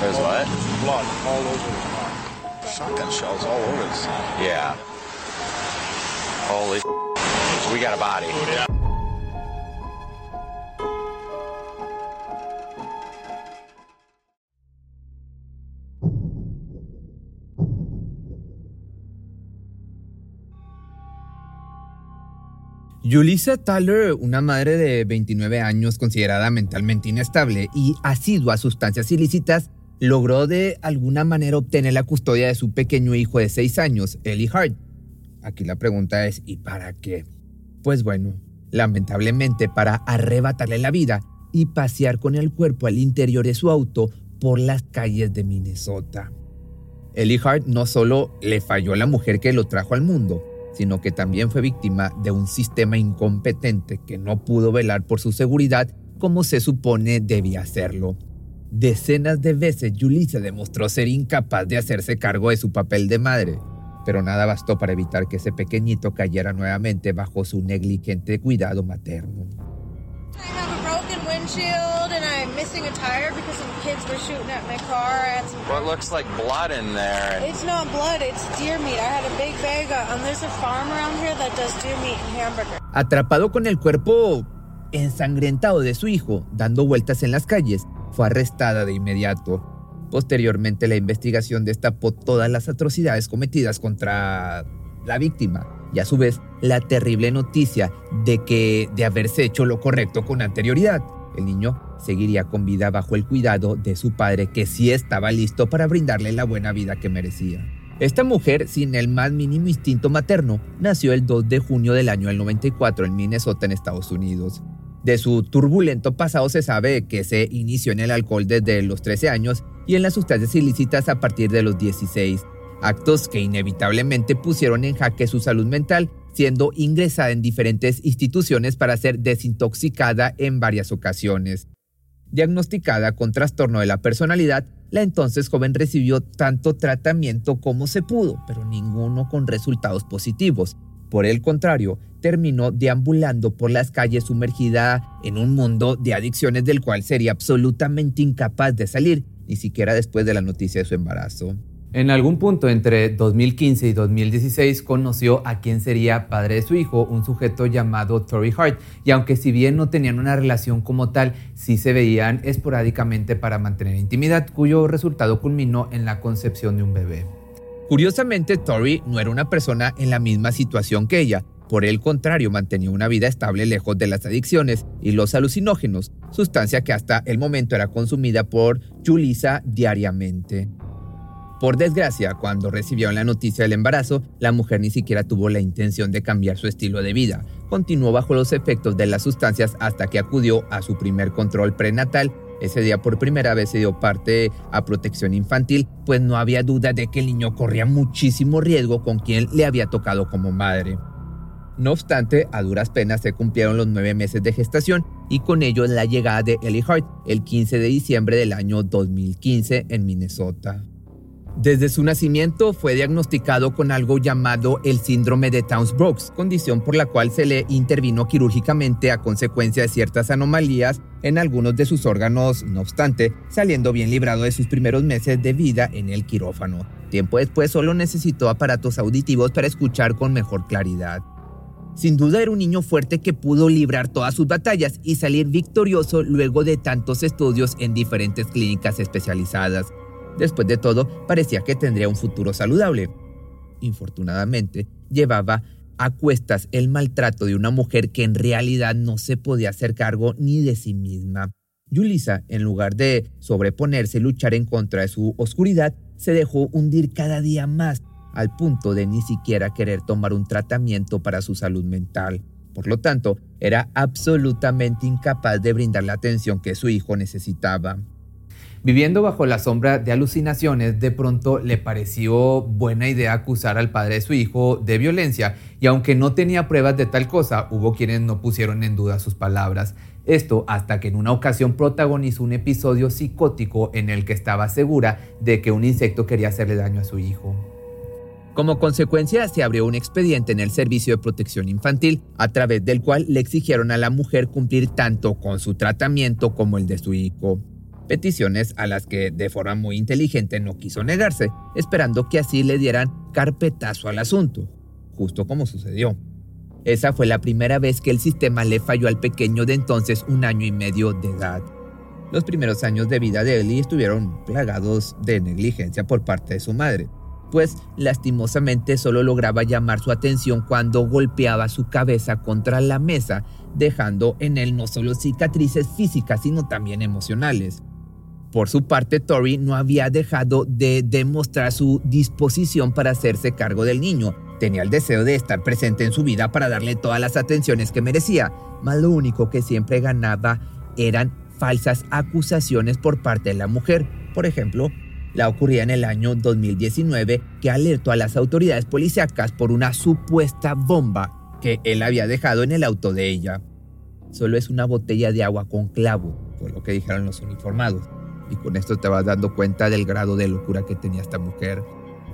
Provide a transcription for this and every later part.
There's what? Blood all over the car. Shotgun shells all over the scene. Yeah. Holy. So we got a body. Yulisa Tyler, una madre de 29 años considerada mentalmente inestable y asidua a sustancias ilícitas, logró de alguna manera obtener la custodia de su pequeño hijo de 6 años, Ellie Hart. Aquí la pregunta es, ¿y para qué? Pues bueno, lamentablemente para arrebatarle la vida y pasear con el cuerpo al interior de su auto por las calles de Minnesota. Ellie Hart no solo le falló a la mujer que lo trajo al mundo, sino que también fue víctima de un sistema incompetente que no pudo velar por su seguridad como se supone debía hacerlo. Decenas de veces Yulisa demostró ser incapaz de hacerse cargo de su papel de madre, pero nada bastó para evitar que ese pequeñito cayera nuevamente bajo su negligente cuidado materno. I have a broken windshield and I'm missing a tire because some kids were shooting at my car. I had some. What looks like blood in there. It's not blood, it's deer meat. I had a big bag of, there's a farm around here that does deer meat and hamburger. Atrapado con el cuerpo ensangrentado de su hijo, dando vueltas en las calles, fue arrestada de inmediato. Posteriormente, la investigación destapó todas las atrocidades cometidas contra la víctima y a su vez la terrible noticia de que de haberse hecho lo correcto con anterioridad, el niño seguiría con vida bajo el cuidado de su padre que sí estaba listo para brindarle la buena vida que merecía. Esta mujer, sin el más mínimo instinto materno, nació el 2 de junio del año del 94 en Minnesota, en Estados Unidos. De su turbulento pasado se sabe que se inició en el alcohol desde los 13 años y en las sustancias ilícitas a partir de los 16, actos que inevitablemente pusieron en jaque su salud mental, siendo ingresada en diferentes instituciones para ser desintoxicada en varias ocasiones. Diagnosticada con trastorno de la personalidad, la entonces joven recibió tanto tratamiento como se pudo, pero ninguno con resultados positivos. Por el contrario, terminó deambulando por las calles sumergida en un mundo de adicciones del cual sería absolutamente incapaz de salir, ni siquiera después de la noticia de su embarazo. En algún punto entre 2015 y 2016 conoció a quien sería padre de su hijo, un sujeto llamado Tory Hart, y aunque si bien no tenían una relación como tal, sí se veían esporádicamente para mantener intimidad, cuyo resultado culminó en la concepción de un bebé. Curiosamente, Tori no era una persona en la misma situación que ella, por el contrario, mantenía una vida estable lejos de las adicciones y los alucinógenos, sustancia que hasta el momento era consumida por Julissa diariamente. Por desgracia, cuando recibieron la noticia del embarazo, la mujer ni siquiera tuvo la intención de cambiar su estilo de vida. Continuó bajo los efectos de las sustancias hasta que acudió a su primer control prenatal. Ese día por primera vez se dio parte a protección infantil, pues no había duda de que el niño corría muchísimo riesgo con quien le había tocado como madre. No obstante, a duras penas se cumplieron los nueve meses de gestación y con ello la llegada de Ellie Hart el 15 de diciembre del año 2015 en Minnesota. Desde su nacimiento fue diagnosticado con algo llamado el síndrome de Towns-Brooks, condición por la cual se le intervino quirúrgicamente a consecuencia de ciertas anomalías en algunos de sus órganos, no obstante, saliendo bien librado de sus primeros meses de vida en el quirófano. Tiempo después solo necesitó aparatos auditivos para escuchar con mejor claridad. Sin duda era un niño fuerte que pudo librar todas sus batallas y salir victorioso luego de tantos estudios en diferentes clínicas especializadas. Después de todo, parecía que tendría un futuro saludable. Infortunadamente, llevaba a cuestas el maltrato de una mujer que en realidad no se podía hacer cargo ni de sí misma. Yulisa, en lugar de sobreponerse y luchar en contra de su oscuridad, se dejó hundir cada día más, al punto de ni siquiera querer tomar un tratamiento para su salud mental. Por lo tanto, era absolutamente incapaz de brindar la atención que su hijo necesitaba. Viviendo bajo la sombra de alucinaciones, de pronto le pareció buena idea acusar al padre de su hijo de violencia y aunque no tenía pruebas de tal cosa, hubo quienes no pusieron en duda sus palabras. Esto hasta que en una ocasión protagonizó un episodio psicótico en el que estaba segura de que un insecto quería hacerle daño a su hijo. Como consecuencia, se abrió un expediente en el Servicio de Protección Infantil, a través del cual le exigieron a la mujer cumplir tanto con su tratamiento como el de su hijo. Peticiones a las que de forma muy inteligente no quiso negarse, esperando que así le dieran carpetazo al asunto, justo como sucedió. Esa fue la primera vez que el sistema le falló al pequeño de entonces un año y medio de edad. Los primeros años de vida de Ellie estuvieron plagados de negligencia por parte de su madre, pues lastimosamente solo lograba llamar su atención cuando golpeaba su cabeza contra la mesa, dejando en él no solo cicatrices físicas, sino también emocionales. Por su parte, Tori no había dejado de demostrar su disposición para hacerse cargo del niño. Tenía el deseo de estar presente en su vida para darle todas las atenciones que merecía, mas lo único que siempre ganaba eran falsas acusaciones por parte de la mujer. Por ejemplo, la ocurría en el año 2019 que alertó a las autoridades policíacas por una supuesta bomba que él había dejado en el auto de ella. Solo es una botella de agua con clavo, por lo que dijeron los uniformados y con esto te vas dando cuenta del grado de locura que tenía esta mujer.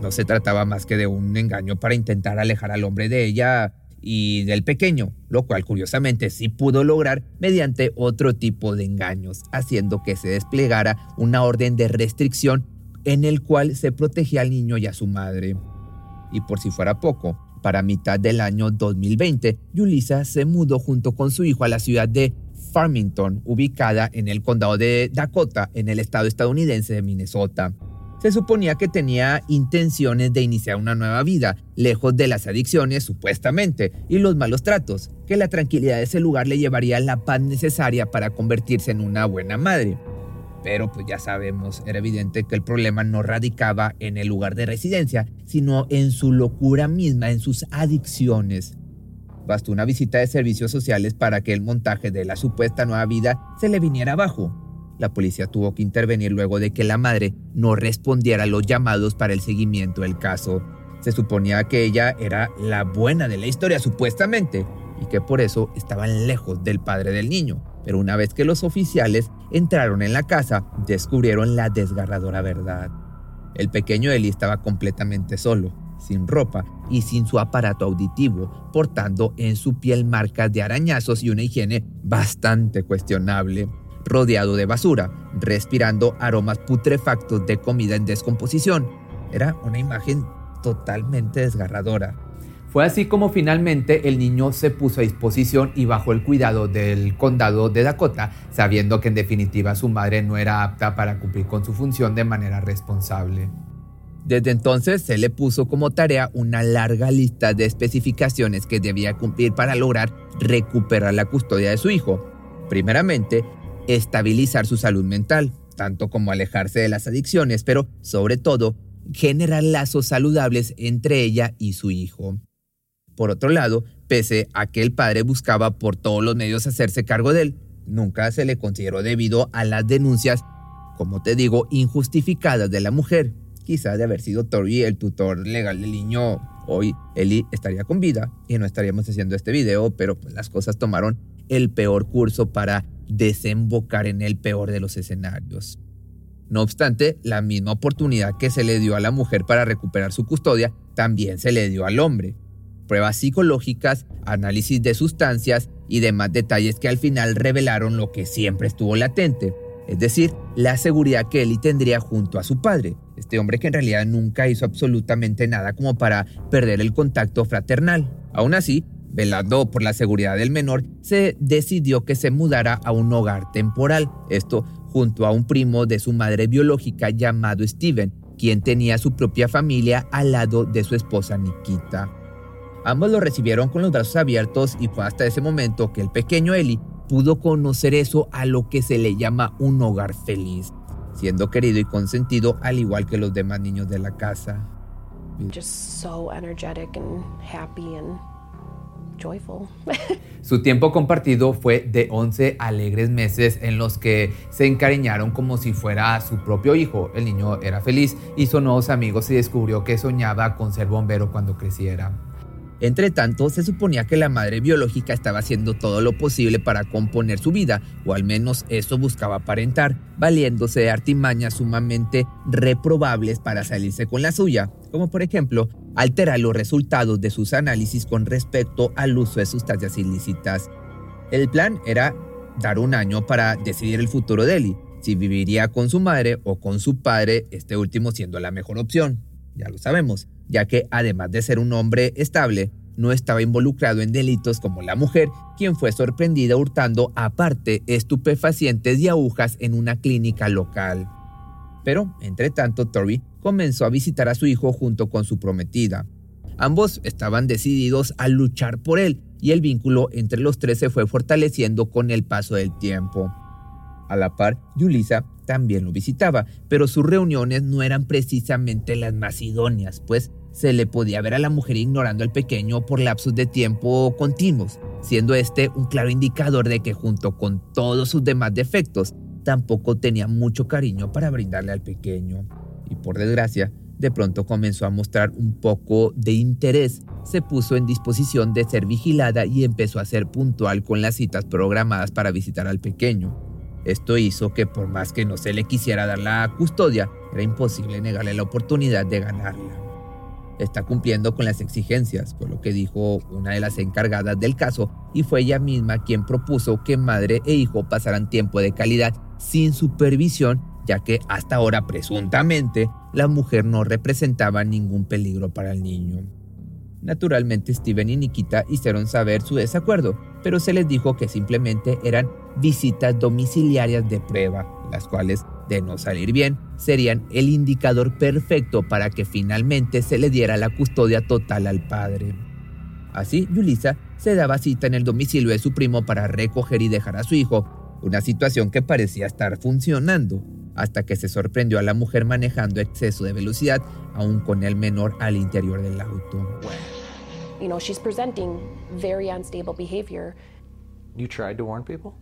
No se trataba más que de un engaño para intentar alejar al hombre de ella y del pequeño, lo cual curiosamente sí pudo lograr mediante otro tipo de engaños, haciendo que se desplegara una orden de restricción en el cual se protegía al niño y a su madre. Y por si fuera poco, para mitad del año 2020, Yulisa se mudó junto con su hijo a la ciudad de Farmington, ubicada en el condado de Dakota, en el estado estadounidense de Minnesota. Se suponía que tenía intenciones de iniciar una nueva vida, lejos de las adicciones supuestamente y los malos tratos, que la tranquilidad de ese lugar le llevaría la paz necesaria para convertirse en una buena madre. Pero pues ya sabemos, era evidente que el problema no radicaba en el lugar de residencia, sino en su locura misma, en sus adicciones. Bastó una visita de servicios sociales para que el montaje de la supuesta nueva vida se le viniera abajo. La policía tuvo que intervenir luego de que la madre no respondiera a los llamados para el seguimiento del caso. Se suponía que ella era la buena de la historia, supuestamente, y que por eso estaban lejos del padre del niño. Pero una vez que los oficiales entraron en la casa, descubrieron la desgarradora verdad. El pequeño Eli estaba completamente solo sin ropa y sin su aparato auditivo, portando en su piel marcas de arañazos y una higiene bastante cuestionable, rodeado de basura, respirando aromas putrefactos de comida en descomposición. Era una imagen totalmente desgarradora. Fue así como finalmente el niño se puso a disposición y bajo el cuidado del condado de Dakota, sabiendo que en definitiva su madre no era apta para cumplir con su función de manera responsable. Desde entonces se le puso como tarea una larga lista de especificaciones que debía cumplir para lograr recuperar la custodia de su hijo. Primeramente, estabilizar su salud mental, tanto como alejarse de las adicciones, pero sobre todo, generar lazos saludables entre ella y su hijo. Por otro lado, pese a que el padre buscaba por todos los medios hacerse cargo de él, nunca se le consideró debido a las denuncias, como te digo, injustificadas de la mujer, quizás de haber sido Tori el tutor legal del niño, hoy Eli estaría con vida y no estaríamos haciendo este video, pero pues las cosas tomaron el peor curso para desembocar en el peor de los escenarios. No obstante, la misma oportunidad que se le dio a la mujer para recuperar su custodia, también se le dio al hombre. Pruebas psicológicas, análisis de sustancias y demás detalles que al final revelaron lo que siempre estuvo latente, es decir, la seguridad que Eli tendría junto a su padre, este hombre que en realidad nunca hizo absolutamente nada como para perder el contacto fraternal. Aún así, velando por la seguridad del menor, se decidió que se mudara a un hogar temporal, esto junto a un primo de su madre biológica llamado Steven, quien tenía su propia familia al lado de su esposa Nikita. Ambos lo recibieron con los brazos abiertos y fue hasta ese momento que el pequeño Eli pudo conocer eso a lo que se le llama un hogar feliz, siendo querido y consentido al igual que los demás niños de la casa. Su tiempo compartido fue de 11 alegres meses en los que se encariñaron como si fuera su propio hijo. El niño era feliz, hizo nuevos amigos y descubrió que soñaba con ser bombero cuando creciera. Entre tanto, se suponía que la madre biológica estaba haciendo todo lo posible para componer su vida, o al menos eso buscaba aparentar, valiéndose de artimañas sumamente reprobables para salirse con la suya, como por ejemplo alterar los resultados de sus análisis con respecto al uso de sustancias ilícitas. El plan era dar un año para decidir el futuro de Eli, si viviría con su madre o con su padre, este último siendo la mejor opción. Ya lo sabemos, ya que además de ser un hombre estable, no estaba involucrado en delitos como la mujer, quien fue sorprendida hurtando aparte estupefacientes y agujas en una clínica local. Pero, entre tanto, Tori comenzó a visitar a su hijo junto con su prometida. Ambos estaban decididos a luchar por él y el vínculo entre los tres se fue fortaleciendo con el paso del tiempo. A la par, Yulisa también lo visitaba, pero sus reuniones no eran precisamente las más idóneas, pues se le podía ver a la mujer ignorando al pequeño por lapsos de tiempo continuos, siendo este un claro indicador de que junto con todos sus demás defectos, tampoco tenía mucho cariño para brindarle al pequeño. Y por desgracia, de pronto comenzó a mostrar un poco de interés, se puso en disposición de ser vigilada y empezó a ser puntual con las citas programadas para visitar al pequeño. Esto hizo que por más que no se le quisiera dar la custodia, era imposible negarle la oportunidad de ganarla está cumpliendo con las exigencias, fue lo que dijo una de las encargadas del caso, y fue ella misma quien propuso que madre e hijo pasaran tiempo de calidad sin supervisión, ya que hasta ahora presuntamente la mujer no representaba ningún peligro para el niño. Naturalmente Steven y Nikita hicieron saber su desacuerdo, pero se les dijo que simplemente eran visitas domiciliarias de prueba, las cuales de no salir bien, serían el indicador perfecto para que finalmente se le diera la custodia total al padre. Así, Yulisa se daba cita en el domicilio de su primo para recoger y dejar a su hijo, una situación que parecía estar funcionando, hasta que se sorprendió a la mujer manejando exceso de velocidad, aún con el menor al interior del auto. You know, she's presenting very unstable behavior. You tried to warn people?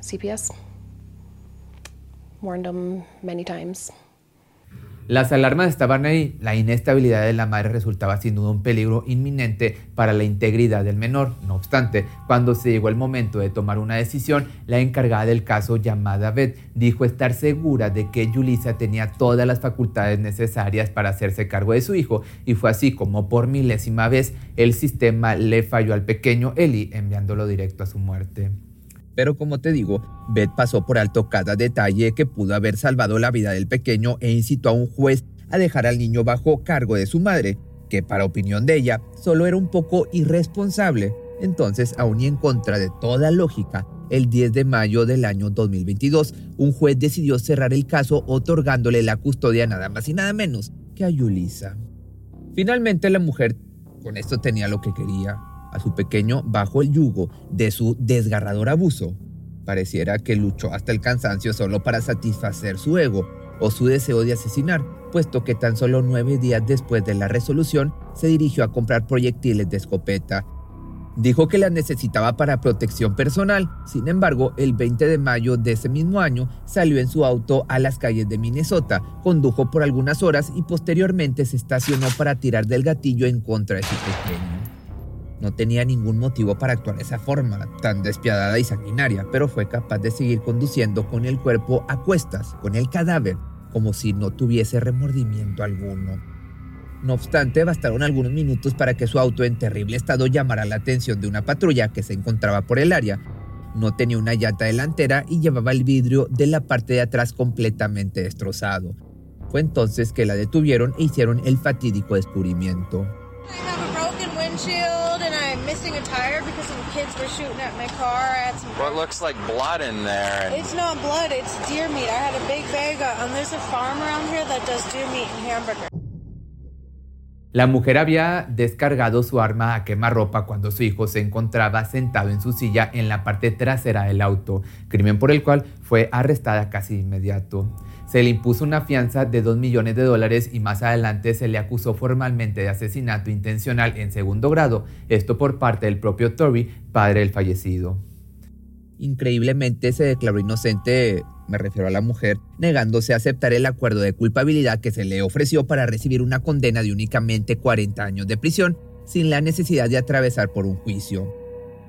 CPS? warned them many times. Las alarmas estaban ahí, la inestabilidad de la madre resultaba sin duda un peligro inminente para la integridad del menor. No obstante, cuando se llegó el momento de tomar una decisión, la encargada del caso, llamada Beth, dijo estar segura de que Yulisa tenía todas las facultades necesarias para hacerse cargo de su hijo, y fue así como por milésima vez el sistema le falló al pequeño Eli, enviándolo directo a su muerte. Pero como te digo, Beth pasó por alto cada detalle que pudo haber salvado la vida del pequeño e incitó a un juez a dejar al niño bajo cargo de su madre, que para opinión de ella solo era un poco irresponsable. Entonces, aún y en contra de toda lógica, el 10 de mayo del año 2022, un juez decidió cerrar el caso otorgándole la custodia nada más y nada menos que a Yulisa. Finalmente la mujer con esto tenía lo que quería, a su pequeño bajo el yugo de su desgarrador abuso. Pareciera que luchó hasta el cansancio solo para satisfacer su ego o su deseo de asesinar, puesto que tan solo nueve días después de la resolución se dirigió a comprar proyectiles de escopeta. Dijo que las necesitaba para protección personal, sin embargo, el 20 de mayo de ese mismo año salió en su auto a las calles de Minnesota, condujo por algunas horas y posteriormente se estacionó para tirar del gatillo en contra de su pequeño. No tenía ningún motivo para actuar de esa forma, tan despiadada y sanguinaria, pero fue capaz de seguir conduciendo con el cuerpo a cuestas, con el cadáver, como si no tuviese remordimiento alguno. No obstante, bastaron algunos minutos para que su auto en terrible estado llamara la atención de una patrulla que se encontraba por el área. No tenía una llanta delantera y llevaba el vidrio de la parte de atrás completamente destrozado. Fue entonces que la detuvieron e hicieron el fatídico descubrimiento. Missing a tire because some kids were shooting at my car. I had some. What looks like blood in there? It's not blood. It's deer meat. I had a big bag. Of, um, there's a farm around here that does deer meat and hamburger. La mujer había descargado su arma a quemarropa cuando su hijo se encontraba sentado en su silla en la parte trasera del auto, crimen por el cual fue arrestada casi de inmediato. Se le impuso una fianza de 2 millones de dólares y más adelante se le acusó formalmente de asesinato intencional en segundo grado, esto por parte del propio Tory, padre del fallecido. Increíblemente se declaró inocente, me refiero a la mujer, negándose a aceptar el acuerdo de culpabilidad que se le ofreció para recibir una condena de únicamente 40 años de prisión, sin la necesidad de atravesar por un juicio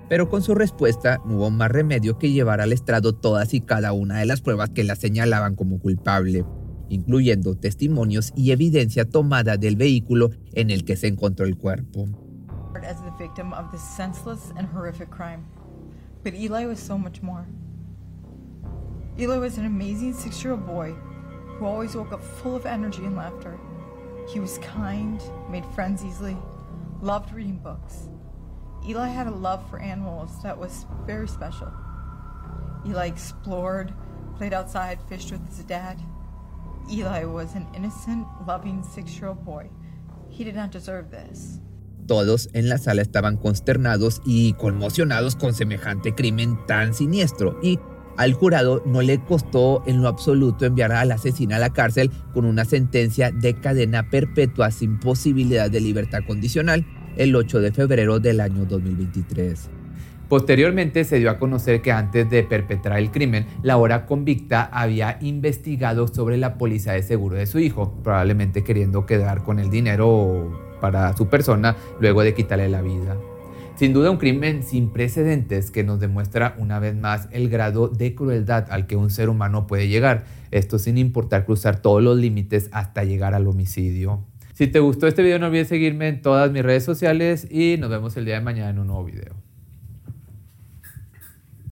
pero con su respuesta no hubo más remedio que llevar al estrado todas y cada una de las pruebas que la señalaban como culpable, incluyendo testimonios y evidencia tomada del vehículo en el que se encontró el cuerpo. Eli was an amazing six year old boy who always woke up full of energy and laughter. He was kind, made friends easily, loved reading books. Eli had a love for animals that was very special. Eli explored, played outside, fished with his dad. Eli was an innocent, loving six year old boy. He did not deserve this. Todos en la sala estaban consternados y conmocionados con semejante crimen tan siniestro y al jurado no le costó en lo absoluto enviar al asesino a la cárcel con una sentencia de cadena perpetua sin posibilidad de libertad condicional el 8 de febrero del año 2023. Posteriormente se dio a conocer que antes de perpetrar el crimen, la ahora convicta había investigado sobre la póliza de seguro de su hijo, probablemente queriendo quedar con el dinero para su persona luego de quitarle la vida. Sin duda un crimen sin precedentes que nos demuestra una vez más el grado de crueldad al que un ser humano puede llegar, esto sin importar cruzar todos los límites hasta llegar al homicidio. Si te gustó este video no olvides seguirme en todas mis redes sociales y nos vemos el día de mañana en un nuevo video.